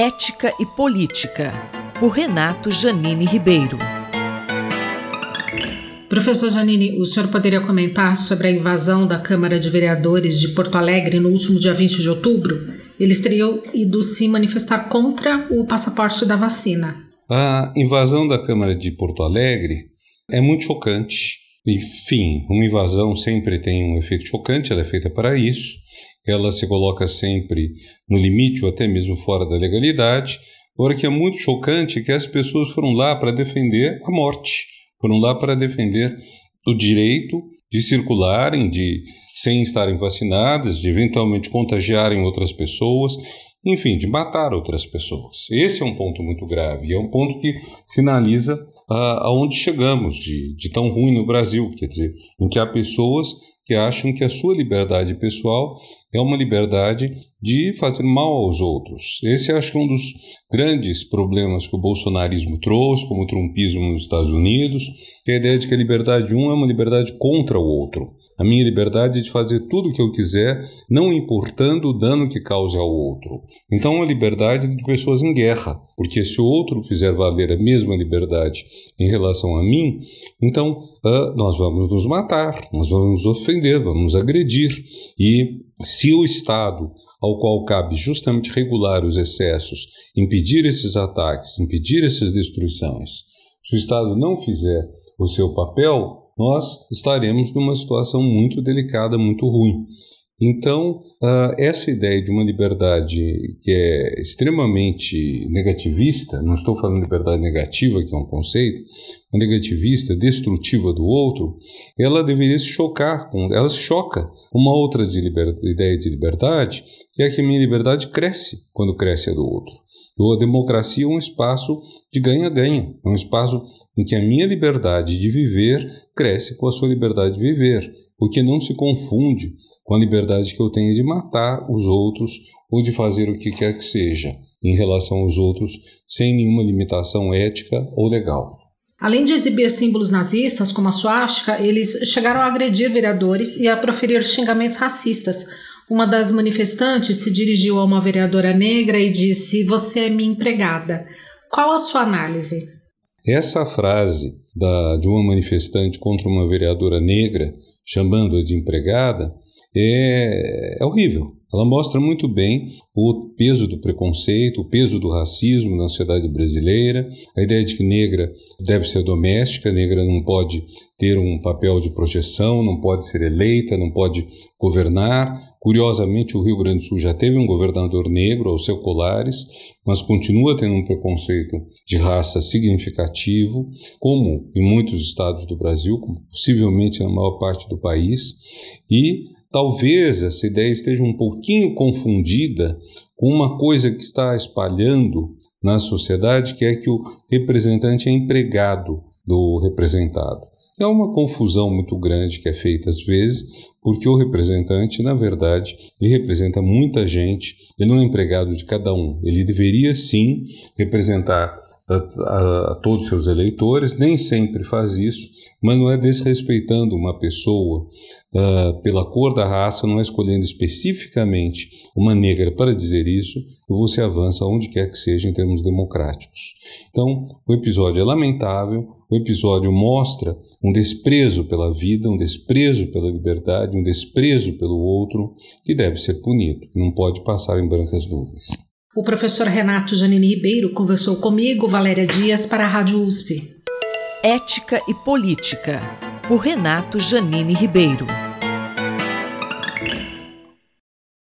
Ética e Política, por Renato Janine Ribeiro. Professor Janine, o senhor poderia comentar sobre a invasão da Câmara de Vereadores de Porto Alegre no último dia 20 de outubro? Eles teriam ido se manifestar contra o passaporte da vacina. A invasão da Câmara de Porto Alegre é muito chocante. Enfim, uma invasão sempre tem um efeito chocante, ela é feita para isso ela se coloca sempre no limite ou até mesmo fora da legalidade. Agora, que é muito chocante que as pessoas foram lá para defender a morte, foram lá para defender o direito de circularem, de sem estarem vacinadas, de eventualmente contagiarem outras pessoas, enfim, de matar outras pessoas. Esse é um ponto muito grave, é um ponto que sinaliza uh, aonde chegamos de, de tão ruim no Brasil, quer dizer, em que há pessoas que acham que a sua liberdade pessoal é uma liberdade de fazer mal aos outros. Esse acho que é um dos grandes problemas que o bolsonarismo trouxe, como o trumpismo nos Estados Unidos, que é a ideia de que a liberdade de um é uma liberdade contra o outro. A minha liberdade é de fazer tudo o que eu quiser, não importando o dano que cause ao outro. Então, é uma liberdade de pessoas em guerra, porque se o outro fizer valer a mesma liberdade em relação a mim, então uh, nós vamos nos matar, nós vamos nos ofender, vamos nos agredir. E se o Estado, ao qual cabe justamente regular os excessos, impedir esses ataques, impedir essas destruições, se o Estado não fizer o seu papel, nós estaremos numa situação muito delicada, muito ruim. Então, uh, essa ideia de uma liberdade que é extremamente negativista, não estou falando de liberdade negativa, que é um conceito, negativista, destrutiva do outro, ela deveria se chocar, com, ela se choca. Uma outra de liber, ideia de liberdade que é que a minha liberdade cresce quando cresce a do outro. A democracia é um espaço de ganha-ganha, é um espaço em que a minha liberdade de viver cresce com a sua liberdade de viver, o que não se confunde com a liberdade que eu tenho de matar os outros ou de fazer o que quer que seja em relação aos outros sem nenhuma limitação ética ou legal. Além de exibir símbolos nazistas como a suástica, eles chegaram a agredir vereadores e a proferir xingamentos racistas, uma das manifestantes se dirigiu a uma vereadora negra e disse: Você é minha empregada. Qual a sua análise? Essa frase da, de uma manifestante contra uma vereadora negra, chamando-a de empregada, é, é horrível. Ela mostra muito bem o peso do preconceito, o peso do racismo na sociedade brasileira, a ideia de que negra deve ser doméstica, negra não pode ter um papel de projeção, não pode ser eleita, não pode governar. Curiosamente, o Rio Grande do Sul já teve um governador negro, o seu Colares, mas continua tendo um preconceito de raça significativo, como em muitos estados do Brasil, possivelmente na maior parte do país, e Talvez essa ideia esteja um pouquinho confundida com uma coisa que está espalhando na sociedade, que é que o representante é empregado do representado. É uma confusão muito grande que é feita às vezes, porque o representante, na verdade, ele representa muita gente, ele não é empregado de cada um. Ele deveria sim representar a, a, todos os seus eleitores, nem sempre faz isso, mas não é desrespeitando uma pessoa uh, pela cor da raça, não é escolhendo especificamente uma negra para dizer isso, e você avança onde quer que seja em termos democráticos. Então, o episódio é lamentável, o episódio mostra um desprezo pela vida, um desprezo pela liberdade, um desprezo pelo outro, que deve ser punido, não pode passar em brancas nuvens. O professor Renato Janine Ribeiro conversou comigo, Valéria Dias, para a Rádio USP. Ética e Política, por Renato Janine Ribeiro.